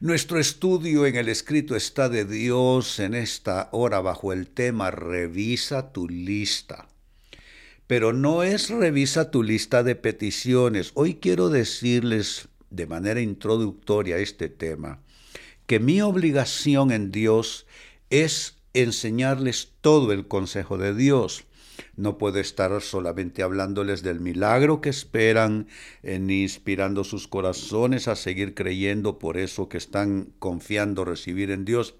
Nuestro estudio en el escrito está de Dios en esta hora bajo el tema Revisa tu lista. Pero no es revisa tu lista de peticiones. Hoy quiero decirles de manera introductoria este tema que mi obligación en Dios es enseñarles todo el consejo de Dios. No puedo estar solamente hablándoles del milagro que esperan, ni inspirando sus corazones a seguir creyendo por eso que están confiando recibir en Dios.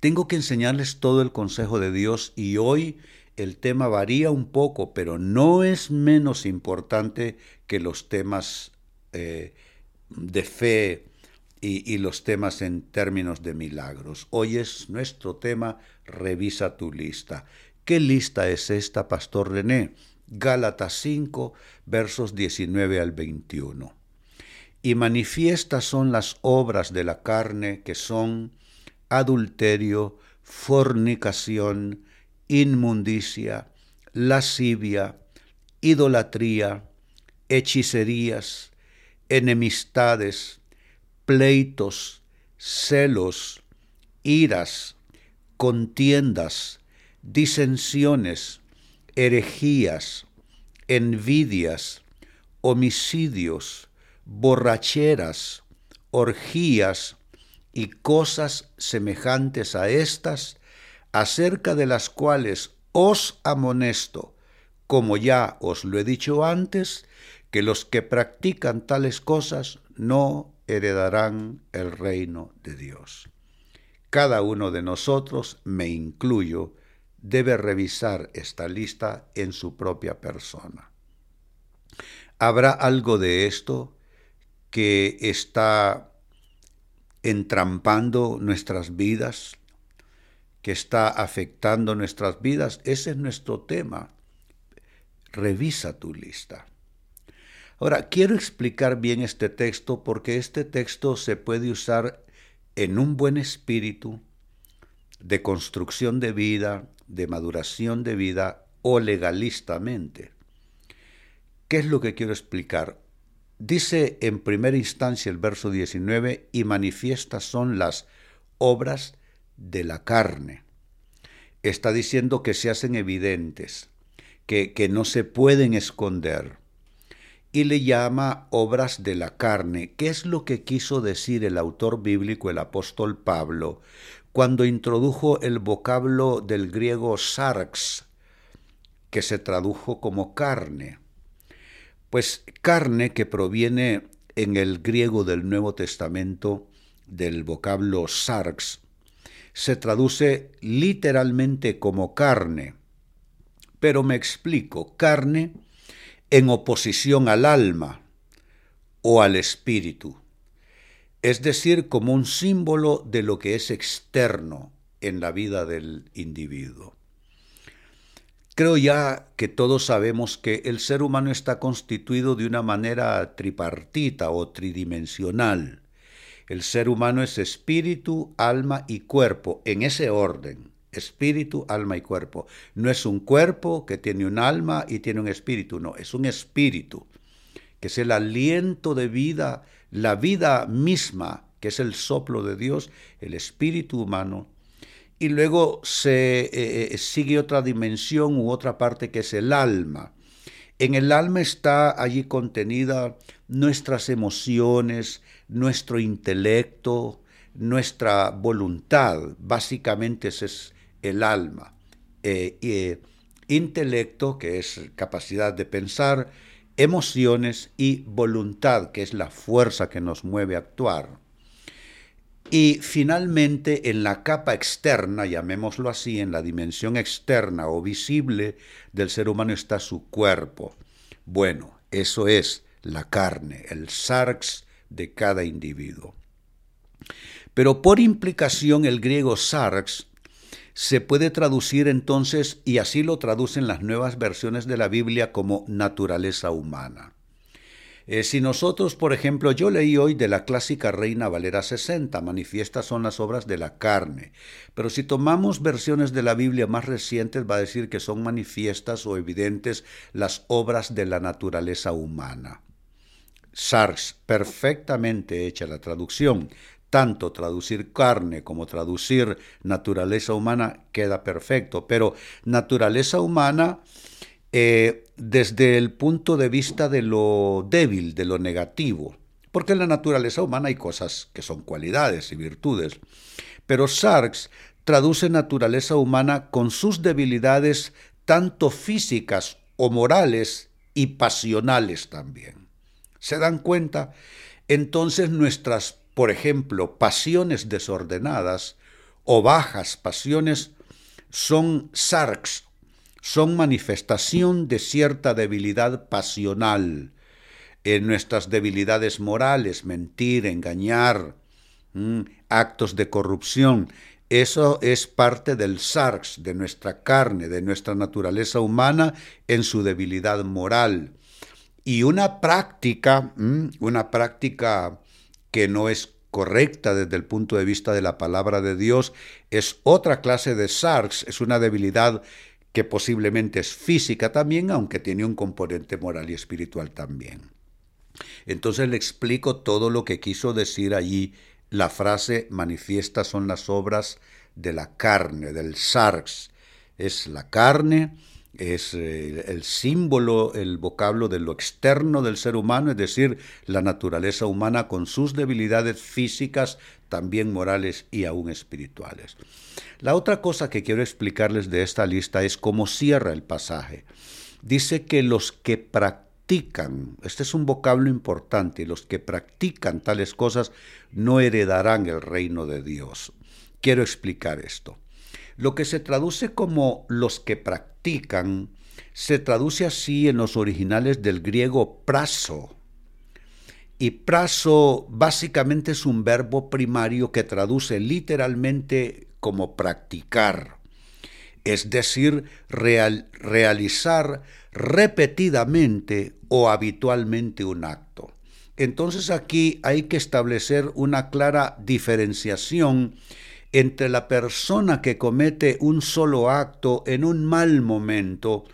Tengo que enseñarles todo el consejo de Dios y hoy el tema varía un poco, pero no es menos importante que los temas eh, de fe y los temas en términos de milagros. Hoy es nuestro tema, revisa tu lista. ¿Qué lista es esta, Pastor René? Gálatas 5, versos 19 al 21. Y manifiestas son las obras de la carne que son adulterio, fornicación, inmundicia, lascivia, idolatría, hechicerías, enemistades, pleitos, celos, iras, contiendas, disensiones, herejías, envidias, homicidios, borracheras, orgías y cosas semejantes a estas, acerca de las cuales os amonesto, como ya os lo he dicho antes, que los que practican tales cosas no heredarán el reino de Dios. Cada uno de nosotros, me incluyo, debe revisar esta lista en su propia persona. ¿Habrá algo de esto que está entrampando nuestras vidas, que está afectando nuestras vidas? Ese es nuestro tema. Revisa tu lista. Ahora, quiero explicar bien este texto porque este texto se puede usar en un buen espíritu de construcción de vida, de maduración de vida o legalistamente. ¿Qué es lo que quiero explicar? Dice en primera instancia el verso 19, y manifiestas son las obras de la carne. Está diciendo que se hacen evidentes, que, que no se pueden esconder. Y le llama obras de la carne. ¿Qué es lo que quiso decir el autor bíblico, el apóstol Pablo, cuando introdujo el vocablo del griego sarx, que se tradujo como carne. Pues carne que proviene en el griego del Nuevo Testamento del vocablo sarx, se traduce literalmente como carne. Pero me explico, carne en oposición al alma o al espíritu es decir, como un símbolo de lo que es externo en la vida del individuo. Creo ya que todos sabemos que el ser humano está constituido de una manera tripartita o tridimensional. El ser humano es espíritu, alma y cuerpo, en ese orden. Espíritu, alma y cuerpo. No es un cuerpo que tiene un alma y tiene un espíritu, no, es un espíritu, que es el aliento de vida la vida misma, que es el soplo de Dios, el espíritu humano, y luego se eh, eh, sigue otra dimensión u otra parte que es el alma. En el alma está allí contenida nuestras emociones, nuestro intelecto, nuestra voluntad. Básicamente ese es el alma. Eh, intelecto, que es capacidad de pensar, emociones y voluntad, que es la fuerza que nos mueve a actuar. Y finalmente en la capa externa, llamémoslo así, en la dimensión externa o visible del ser humano está su cuerpo. Bueno, eso es la carne, el sarx de cada individuo. Pero por implicación el griego sarx se puede traducir entonces, y así lo traducen las nuevas versiones de la Biblia, como naturaleza humana. Eh, si nosotros, por ejemplo, yo leí hoy de la clásica Reina Valera 60, manifiestas son las obras de la carne, pero si tomamos versiones de la Biblia más recientes va a decir que son manifiestas o evidentes las obras de la naturaleza humana. Sars, perfectamente hecha la traducción. Tanto traducir carne como traducir naturaleza humana queda perfecto, pero naturaleza humana eh, desde el punto de vista de lo débil, de lo negativo, porque en la naturaleza humana hay cosas que son cualidades y virtudes, pero Sarx traduce naturaleza humana con sus debilidades tanto físicas o morales y pasionales también. ¿Se dan cuenta? Entonces nuestras, por ejemplo, pasiones desordenadas o bajas pasiones son sarx son manifestación de cierta debilidad pasional, en nuestras debilidades morales, mentir, engañar, actos de corrupción. Eso es parte del sarx, de nuestra carne, de nuestra naturaleza humana en su debilidad moral. Y una práctica, una práctica que no es correcta desde el punto de vista de la palabra de Dios, es otra clase de sarx, es una debilidad que posiblemente es física también, aunque tiene un componente moral y espiritual también. Entonces le explico todo lo que quiso decir allí la frase manifiesta son las obras de la carne, del sarx. Es la carne, es eh, el símbolo, el vocablo de lo externo del ser humano, es decir, la naturaleza humana con sus debilidades físicas, también morales y aún espirituales. La otra cosa que quiero explicarles de esta lista es cómo cierra el pasaje. Dice que los que practican, este es un vocablo importante, los que practican tales cosas no heredarán el reino de Dios. Quiero explicar esto. Lo que se traduce como los que practican, se traduce así en los originales del griego praso. Y praso básicamente es un verbo primario que traduce literalmente como practicar, es decir, realizar repetidamente o habitualmente un acto. Entonces aquí hay que establecer una clara diferenciación entre la persona que comete un solo acto en un mal momento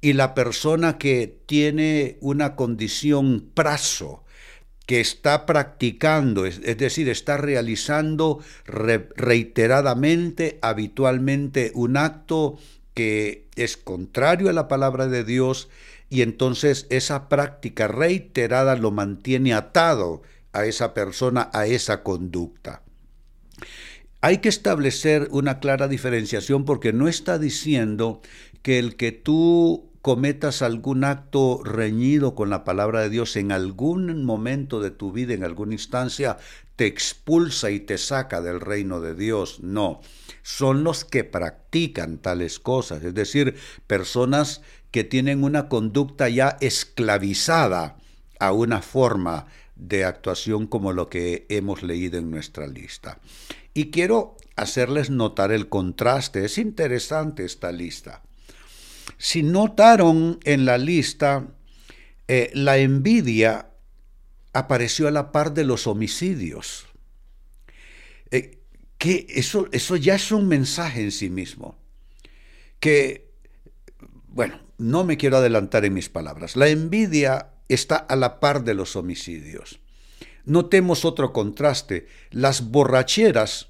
y la persona que tiene una condición prazo, que está practicando, es, decir, está realizando reiteradamente, habitualmente, un acto que es contrario a la palabra de Dios y entonces esa práctica reiterada lo mantiene atado a esa persona, a esa conducta. Hay que establecer una clara diferenciación porque no está diciendo que el que tú cometas algún acto reñido con la palabra de Dios en algún momento de tu vida, en alguna instancia, te expulsa y te saca del reino de Dios. No, son los que practican tales cosas, es decir, personas que tienen una conducta ya esclavizada a una forma de actuación como lo que hemos leído en nuestra lista. Y quiero hacerles notar el contraste, es interesante esta lista. Si notaron en la lista, eh, la envidia apareció a la par de los homicidios. Eh, que eso, eso ya es un mensaje en sí mismo. Que, bueno, no me quiero adelantar en mis palabras. La envidia está a la par de los homicidios. Notemos otro contraste. Las borracheras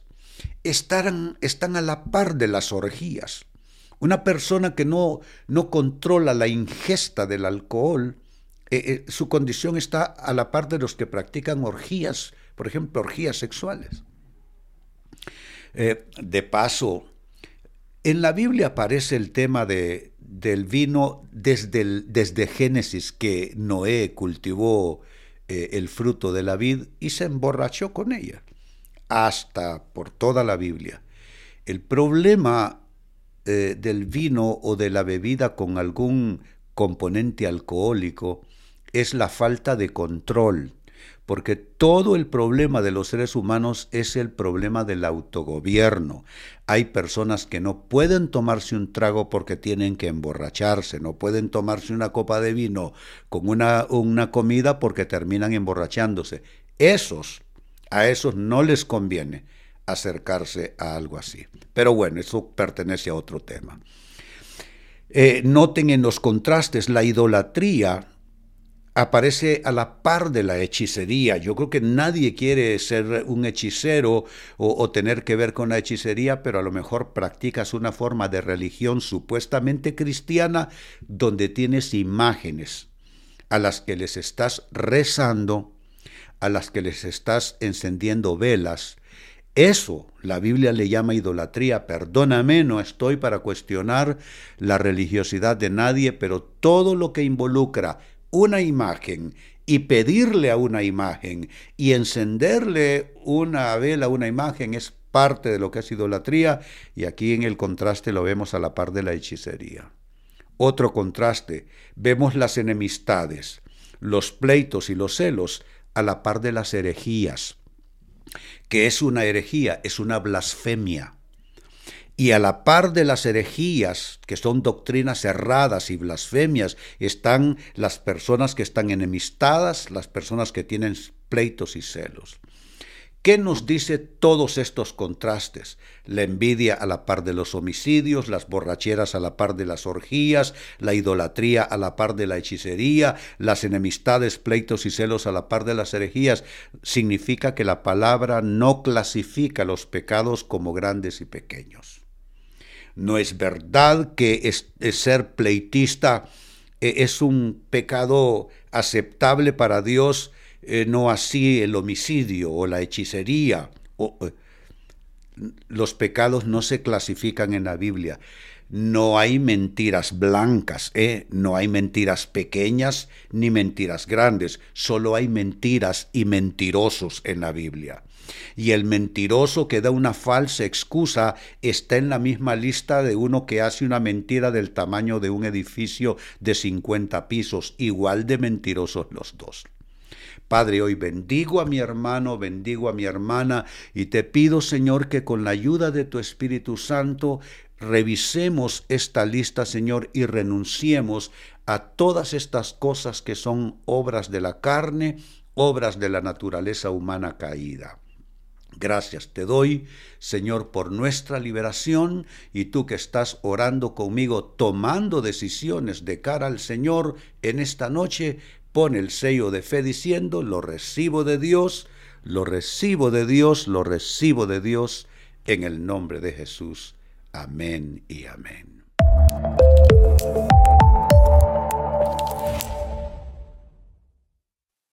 están, están a la par de las orgías. Una persona que no, no controla la ingesta del alcohol, eh, eh, su condición está a la par de los que practican orgías, por ejemplo, orgías sexuales. Eh, de paso, en la Biblia aparece el tema de, del vino desde, desde Génesis, que Noé cultivó el fruto de la vid y se emborrachó con ella, hasta por toda la Biblia. El problema eh, del vino o de la bebida con algún componente alcohólico es la falta de control. Porque todo el problema de los seres humanos es el problema del autogobierno. Hay personas que no pueden tomarse un trago porque tienen que emborracharse, no pueden tomarse una copa de vino con una, comida porque terminan emborrachándose. Esos, a esos no les conviene acercarse a algo así. Pero bueno, eso pertenece a otro tema. Eh, noten en los contrastes, la idolatría aparece a la par de la hechicería. Yo creo que nadie quiere ser un hechicero o, tener que ver con la hechicería, pero a lo mejor practicas una forma de religión supuestamente cristiana donde tienes imágenes a las que les estás rezando, a las que les estás encendiendo velas. Eso la Biblia le llama idolatría. Perdóname, no estoy para cuestionar la religiosidad de nadie, pero todo lo que involucra una imagen y pedirle a una imagen y encenderle una vela a una imagen es parte de lo que es idolatría y aquí en el contraste lo vemos a la par de la hechicería. Otro contraste, vemos las enemistades, los pleitos y los celos a la par de las herejías. que es una herejía? Es una blasfemia. Y a la par de las herejías, que son doctrinas erradas y blasfemias, están las personas que están enemistadas, las personas que tienen pleitos y celos. ¿Qué nos dice todos estos contrastes? La envidia a la par de los homicidios, las borracheras a la par de las orgías, la idolatría a la par de la hechicería, las enemistades, pleitos y celos a la par de las herejías. Significa que la palabra no clasifica los pecados como grandes y pequeños. No es verdad que ser pleitista eh, es un pecado aceptable para Dios eh, no así el homicidio o la hechicería. Eh, los pecados no se clasifican en la Biblia. No hay mentiras blancas, ¿eh? no hay mentiras pequeñas ni mentiras grandes, solo hay mentiras y mentirosos en la Biblia. Y el mentiroso que da una falsa excusa está en la misma lista de uno que hace una mentira del tamaño de un edificio de 50 pisos, igual de mentirosos los dos. Padre, hoy bendigo a mi hermano, bendigo a mi hermana y te pido, Señor, que con la ayuda de tu Espíritu Santo revisemos esta lista, Señor, y renunciemos a todas estas cosas que son obras de la carne, obras de la naturaleza humana caída. Gracias te doy, Señor, por nuestra liberación y tú que estás orando conmigo, tomando decisiones de cara al Señor en esta noche, pone el sello de fe diciendo, lo recibo de Dios, lo recibo de Dios, lo recibo de Dios, en el nombre de Jesús. Amén y amén.